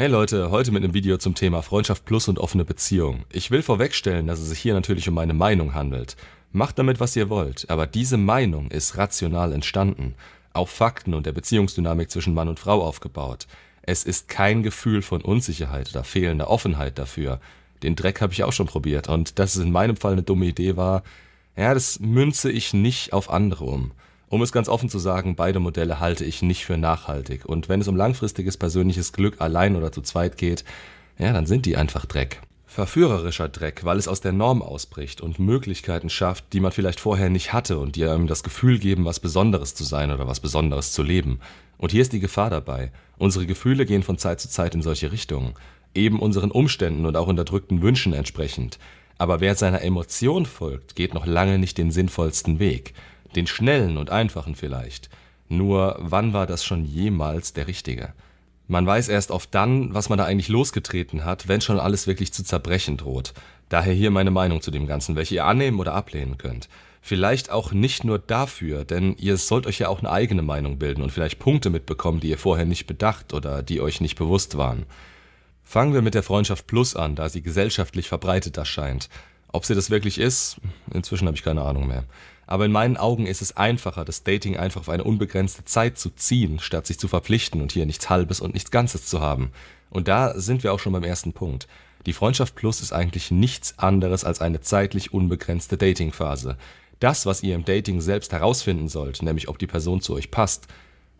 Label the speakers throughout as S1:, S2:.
S1: Hey Leute, heute mit einem Video zum Thema Freundschaft plus und offene Beziehung. Ich will vorwegstellen, dass es sich hier natürlich um meine Meinung handelt. Macht damit, was ihr wollt, aber diese Meinung ist rational entstanden, auf Fakten und der Beziehungsdynamik zwischen Mann und Frau aufgebaut. Es ist kein Gefühl von Unsicherheit oder fehlender Offenheit dafür. Den Dreck habe ich auch schon probiert und dass es in meinem Fall eine dumme Idee war, ja, das münze ich nicht auf andere um. Um es ganz offen zu sagen, beide Modelle halte ich nicht für nachhaltig. Und wenn es um langfristiges persönliches Glück allein oder zu zweit geht, ja, dann sind die einfach Dreck. Verführerischer Dreck, weil es aus der Norm ausbricht und Möglichkeiten schafft, die man vielleicht vorher nicht hatte und die einem das Gefühl geben, was Besonderes zu sein oder was Besonderes zu leben. Und hier ist die Gefahr dabei. Unsere Gefühle gehen von Zeit zu Zeit in solche Richtungen. Eben unseren Umständen und auch unterdrückten Wünschen entsprechend. Aber wer seiner Emotion folgt, geht noch lange nicht den sinnvollsten Weg den schnellen und einfachen vielleicht. Nur wann war das schon jemals der richtige? Man weiß erst oft dann, was man da eigentlich losgetreten hat, wenn schon alles wirklich zu zerbrechen droht. Daher hier meine Meinung zu dem Ganzen, welche ihr annehmen oder ablehnen könnt. Vielleicht auch nicht nur dafür, denn ihr sollt euch ja auch eine eigene Meinung bilden und vielleicht Punkte mitbekommen, die ihr vorher nicht bedacht oder die euch nicht bewusst waren. Fangen wir mit der Freundschaft Plus an, da sie gesellschaftlich verbreitet erscheint. Ob sie das wirklich ist, inzwischen habe ich keine Ahnung mehr. Aber in meinen Augen ist es einfacher, das Dating einfach auf eine unbegrenzte Zeit zu ziehen, statt sich zu verpflichten und hier nichts Halbes und nichts Ganzes zu haben. Und da sind wir auch schon beim ersten Punkt. Die Freundschaft Plus ist eigentlich nichts anderes als eine zeitlich unbegrenzte Datingphase. Das, was ihr im Dating selbst herausfinden sollt, nämlich ob die Person zu euch passt,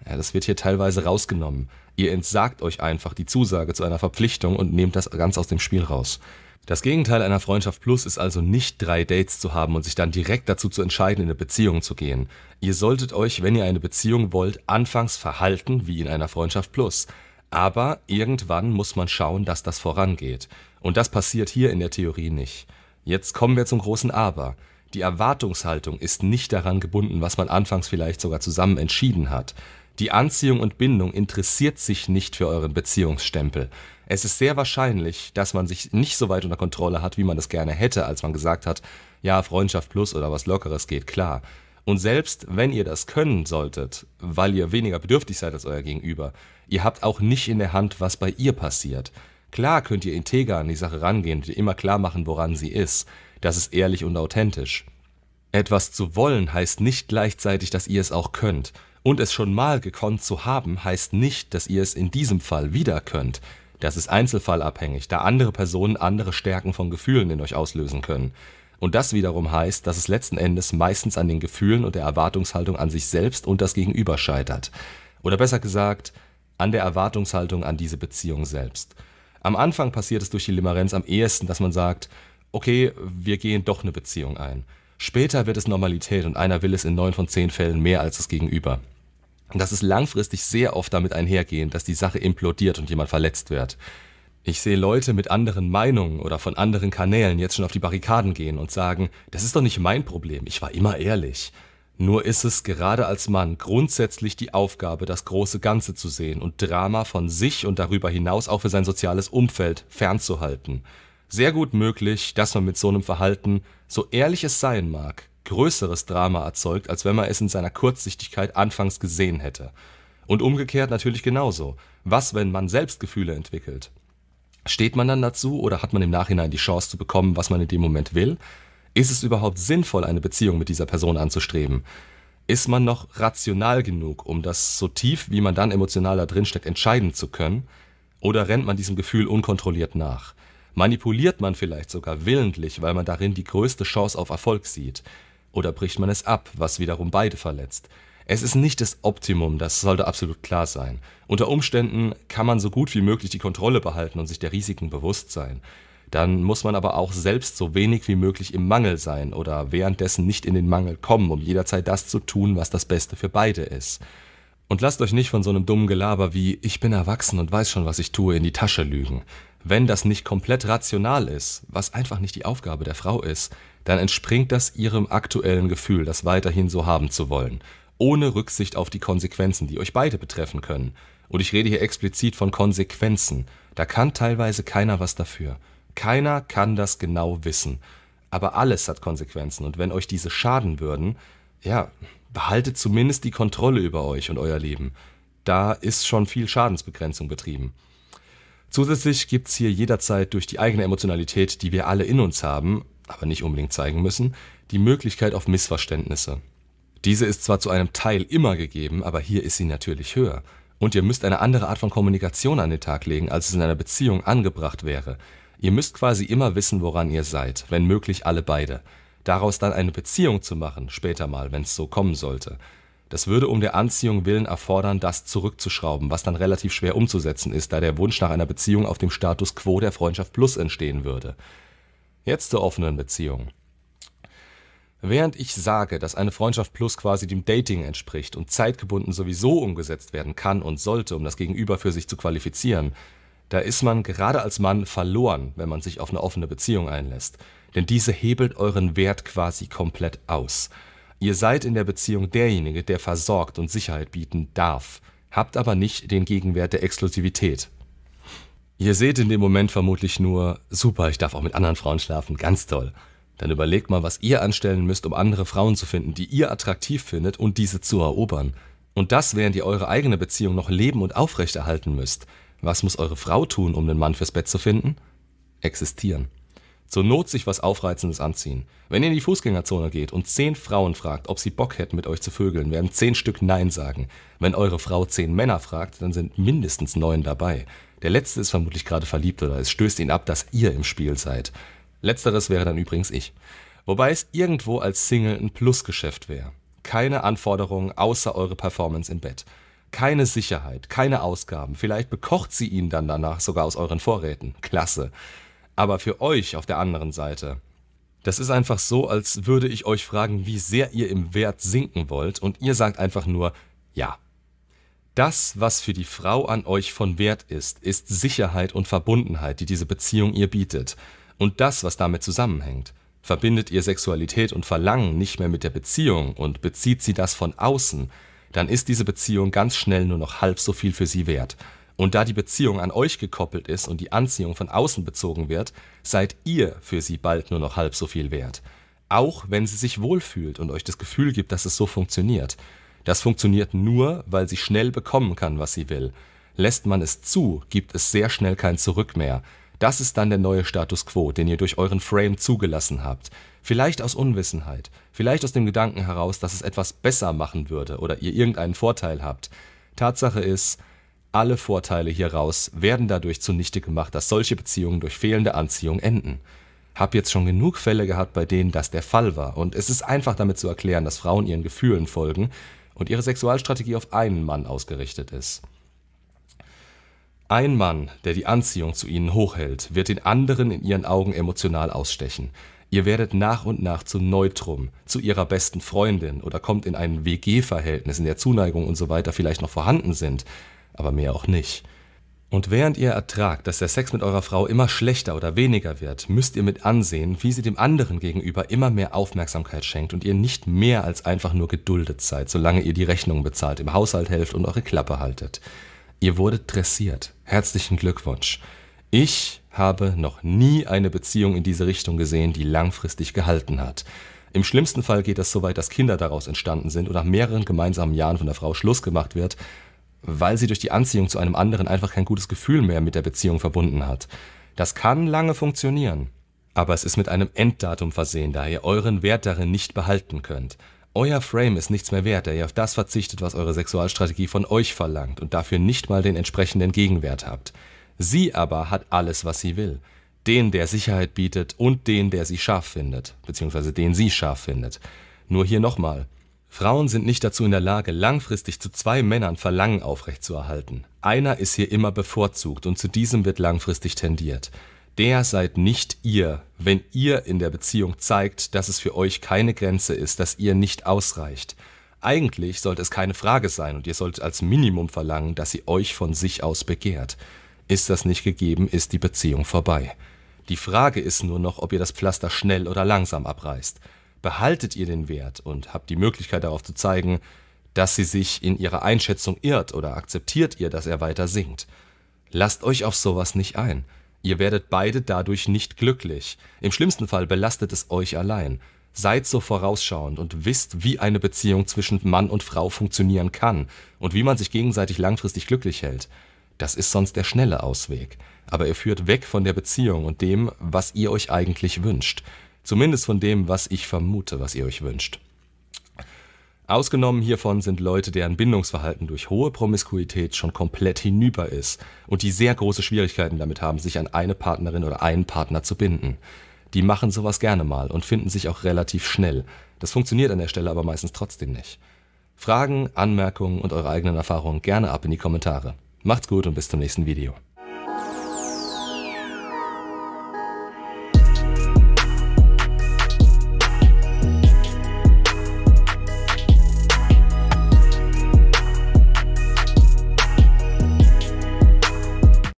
S1: ja, das wird hier teilweise rausgenommen. Ihr entsagt euch einfach die Zusage zu einer Verpflichtung und nehmt das ganz aus dem Spiel raus. Das Gegenteil einer Freundschaft Plus ist also nicht drei Dates zu haben und sich dann direkt dazu zu entscheiden, in eine Beziehung zu gehen. Ihr solltet euch, wenn ihr eine Beziehung wollt, anfangs verhalten wie in einer Freundschaft Plus. Aber irgendwann muss man schauen, dass das vorangeht. Und das passiert hier in der Theorie nicht. Jetzt kommen wir zum großen Aber. Die Erwartungshaltung ist nicht daran gebunden, was man anfangs vielleicht sogar zusammen entschieden hat. Die Anziehung und Bindung interessiert sich nicht für euren Beziehungsstempel. Es ist sehr wahrscheinlich, dass man sich nicht so weit unter Kontrolle hat, wie man es gerne hätte, als man gesagt hat, ja, Freundschaft plus oder was Lockeres geht, klar. Und selbst wenn ihr das können solltet, weil ihr weniger bedürftig seid als euer Gegenüber, ihr habt auch nicht in der Hand, was bei ihr passiert. Klar könnt ihr integer an die Sache rangehen und ihr immer klar machen, woran sie ist. Das ist ehrlich und authentisch. Etwas zu wollen heißt nicht gleichzeitig, dass ihr es auch könnt. Und es schon mal gekonnt zu haben, heißt nicht, dass ihr es in diesem Fall wieder könnt. Das ist einzelfallabhängig, da andere Personen andere Stärken von Gefühlen in euch auslösen können. Und das wiederum heißt, dass es letzten Endes meistens an den Gefühlen und der Erwartungshaltung an sich selbst und das Gegenüber scheitert. Oder besser gesagt, an der Erwartungshaltung an diese Beziehung selbst. Am Anfang passiert es durch die Limerenz am ehesten, dass man sagt, okay, wir gehen doch eine Beziehung ein. Später wird es Normalität und einer will es in neun von zehn Fällen mehr als das Gegenüber. Das ist langfristig sehr oft damit einhergehend, dass die Sache implodiert und jemand verletzt wird. Ich sehe Leute mit anderen Meinungen oder von anderen Kanälen jetzt schon auf die Barrikaden gehen und sagen, das ist doch nicht mein Problem, ich war immer ehrlich. Nur ist es gerade als Mann grundsätzlich die Aufgabe, das große Ganze zu sehen und Drama von sich und darüber hinaus auch für sein soziales Umfeld fernzuhalten sehr gut möglich, dass man mit so einem Verhalten, so ehrlich es sein mag, größeres Drama erzeugt, als wenn man es in seiner Kurzsichtigkeit anfangs gesehen hätte. Und umgekehrt natürlich genauso. Was, wenn man Selbstgefühle entwickelt? Steht man dann dazu oder hat man im Nachhinein die Chance zu bekommen, was man in dem Moment will? Ist es überhaupt sinnvoll, eine Beziehung mit dieser Person anzustreben? Ist man noch rational genug, um das so tief, wie man dann emotional da drin steckt, entscheiden zu können? Oder rennt man diesem Gefühl unkontrolliert nach? Manipuliert man vielleicht sogar willentlich, weil man darin die größte Chance auf Erfolg sieht? Oder bricht man es ab, was wiederum beide verletzt? Es ist nicht das Optimum, das sollte absolut klar sein. Unter Umständen kann man so gut wie möglich die Kontrolle behalten und sich der Risiken bewusst sein. Dann muss man aber auch selbst so wenig wie möglich im Mangel sein oder währenddessen nicht in den Mangel kommen, um jederzeit das zu tun, was das Beste für beide ist. Und lasst euch nicht von so einem dummen Gelaber wie ich bin erwachsen und weiß schon, was ich tue, in die Tasche lügen. Wenn das nicht komplett rational ist, was einfach nicht die Aufgabe der Frau ist, dann entspringt das ihrem aktuellen Gefühl, das weiterhin so haben zu wollen, ohne Rücksicht auf die Konsequenzen, die euch beide betreffen können. Und ich rede hier explizit von Konsequenzen. Da kann teilweise keiner was dafür. Keiner kann das genau wissen. Aber alles hat Konsequenzen und wenn euch diese schaden würden, ja, behaltet zumindest die Kontrolle über euch und euer Leben. Da ist schon viel Schadensbegrenzung betrieben. Zusätzlich gibt es hier jederzeit durch die eigene Emotionalität, die wir alle in uns haben, aber nicht unbedingt zeigen müssen, die Möglichkeit auf Missverständnisse. Diese ist zwar zu einem Teil immer gegeben, aber hier ist sie natürlich höher. Und ihr müsst eine andere Art von Kommunikation an den Tag legen, als es in einer Beziehung angebracht wäre. Ihr müsst quasi immer wissen, woran ihr seid, wenn möglich alle beide. Daraus dann eine Beziehung zu machen, später mal, wenn es so kommen sollte, das würde um der Anziehung willen erfordern, das zurückzuschrauben, was dann relativ schwer umzusetzen ist, da der Wunsch nach einer Beziehung auf dem Status quo der Freundschaft plus entstehen würde. Jetzt zur offenen Beziehung. Während ich sage, dass eine Freundschaft plus quasi dem Dating entspricht und zeitgebunden sowieso umgesetzt werden kann und sollte, um das Gegenüber für sich zu qualifizieren, da ist man gerade als Mann verloren, wenn man sich auf eine offene Beziehung einlässt. Denn diese hebelt euren Wert quasi komplett aus. Ihr seid in der Beziehung derjenige, der versorgt und Sicherheit bieten darf, habt aber nicht den Gegenwert der Exklusivität. Ihr seht in dem Moment vermutlich nur, super, ich darf auch mit anderen Frauen schlafen, ganz toll. Dann überlegt mal, was ihr anstellen müsst, um andere Frauen zu finden, die ihr attraktiv findet und diese zu erobern. Und das, während ihr eure eigene Beziehung noch leben und aufrechterhalten müsst. Was muss eure Frau tun, um den Mann fürs Bett zu finden? Existieren. Zur Not sich was Aufreizendes anziehen. Wenn ihr in die Fußgängerzone geht und zehn Frauen fragt, ob sie Bock hätten, mit euch zu vögeln, werden zehn Stück Nein sagen. Wenn eure Frau zehn Männer fragt, dann sind mindestens neun dabei. Der letzte ist vermutlich gerade verliebt oder es stößt ihn ab, dass ihr im Spiel seid. Letzteres wäre dann übrigens ich. Wobei es irgendwo als Single ein Plusgeschäft wäre. Keine Anforderungen außer eure Performance im Bett. Keine Sicherheit, keine Ausgaben. Vielleicht bekocht sie ihn dann danach sogar aus euren Vorräten. Klasse. Aber für euch auf der anderen Seite, das ist einfach so, als würde ich euch fragen, wie sehr ihr im Wert sinken wollt und ihr sagt einfach nur ja. Das, was für die Frau an euch von Wert ist, ist Sicherheit und Verbundenheit, die diese Beziehung ihr bietet. Und das, was damit zusammenhängt. Verbindet ihr Sexualität und Verlangen nicht mehr mit der Beziehung und bezieht sie das von außen, dann ist diese Beziehung ganz schnell nur noch halb so viel für sie wert. Und da die Beziehung an euch gekoppelt ist und die Anziehung von außen bezogen wird, seid ihr für sie bald nur noch halb so viel wert. Auch wenn sie sich wohlfühlt und euch das Gefühl gibt, dass es so funktioniert. Das funktioniert nur, weil sie schnell bekommen kann, was sie will. Lässt man es zu, gibt es sehr schnell kein Zurück mehr. Das ist dann der neue Status quo, den ihr durch euren Frame zugelassen habt. Vielleicht aus Unwissenheit, vielleicht aus dem Gedanken heraus, dass es etwas besser machen würde oder ihr irgendeinen Vorteil habt. Tatsache ist, alle Vorteile hieraus werden dadurch zunichte gemacht, dass solche Beziehungen durch fehlende Anziehung enden. Hab jetzt schon genug Fälle gehabt, bei denen das der Fall war, und es ist einfach damit zu erklären, dass Frauen ihren Gefühlen folgen und ihre Sexualstrategie auf einen Mann ausgerichtet ist. Ein Mann, der die Anziehung zu ihnen hochhält, wird den anderen in ihren Augen emotional ausstechen. Ihr werdet nach und nach zu Neutrum, zu ihrer besten Freundin oder kommt in ein WG-Verhältnis, in der Zuneigung und so weiter vielleicht noch vorhanden sind, aber mehr auch nicht. Und während ihr ertragt, dass der Sex mit eurer Frau immer schlechter oder weniger wird, müsst ihr mit ansehen, wie sie dem anderen gegenüber immer mehr Aufmerksamkeit schenkt und ihr nicht mehr als einfach nur geduldet seid, solange ihr die Rechnungen bezahlt, im Haushalt helft und eure Klappe haltet. Ihr wurdet dressiert. Herzlichen Glückwunsch. Ich habe noch nie eine Beziehung in diese Richtung gesehen, die langfristig gehalten hat. Im schlimmsten Fall geht es so weit, dass Kinder daraus entstanden sind und nach mehreren gemeinsamen Jahren von der Frau Schluss gemacht wird weil sie durch die Anziehung zu einem anderen einfach kein gutes Gefühl mehr mit der Beziehung verbunden hat. Das kann lange funktionieren, aber es ist mit einem Enddatum versehen, da ihr euren Wert darin nicht behalten könnt. Euer Frame ist nichts mehr wert, da ihr auf das verzichtet, was eure Sexualstrategie von euch verlangt und dafür nicht mal den entsprechenden Gegenwert habt. Sie aber hat alles, was sie will. Den, der Sicherheit bietet und den, der sie scharf findet, beziehungsweise den sie scharf findet. Nur hier nochmal. Frauen sind nicht dazu in der Lage, langfristig zu zwei Männern Verlangen aufrechtzuerhalten. Einer ist hier immer bevorzugt und zu diesem wird langfristig tendiert. Der seid nicht ihr, wenn ihr in der Beziehung zeigt, dass es für euch keine Grenze ist, dass ihr nicht ausreicht. Eigentlich sollte es keine Frage sein und ihr solltet als Minimum verlangen, dass sie euch von sich aus begehrt. Ist das nicht gegeben, ist die Beziehung vorbei. Die Frage ist nur noch, ob ihr das Pflaster schnell oder langsam abreißt behaltet ihr den Wert und habt die Möglichkeit darauf zu zeigen, dass sie sich in ihrer Einschätzung irrt oder akzeptiert ihr, dass er weiter singt. Lasst euch auf sowas nicht ein. Ihr werdet beide dadurch nicht glücklich. Im schlimmsten Fall belastet es euch allein. Seid so vorausschauend und wisst, wie eine Beziehung zwischen Mann und Frau funktionieren kann und wie man sich gegenseitig langfristig glücklich hält. Das ist sonst der schnelle Ausweg. Aber er führt weg von der Beziehung und dem, was ihr euch eigentlich wünscht. Zumindest von dem, was ich vermute, was ihr euch wünscht. Ausgenommen hiervon sind Leute, deren Bindungsverhalten durch hohe Promiskuität schon komplett hinüber ist und die sehr große Schwierigkeiten damit haben, sich an eine Partnerin oder einen Partner zu binden. Die machen sowas gerne mal und finden sich auch relativ schnell. Das funktioniert an der Stelle aber meistens trotzdem nicht. Fragen, Anmerkungen und eure eigenen Erfahrungen gerne ab in die Kommentare. Macht's gut und bis zum nächsten Video.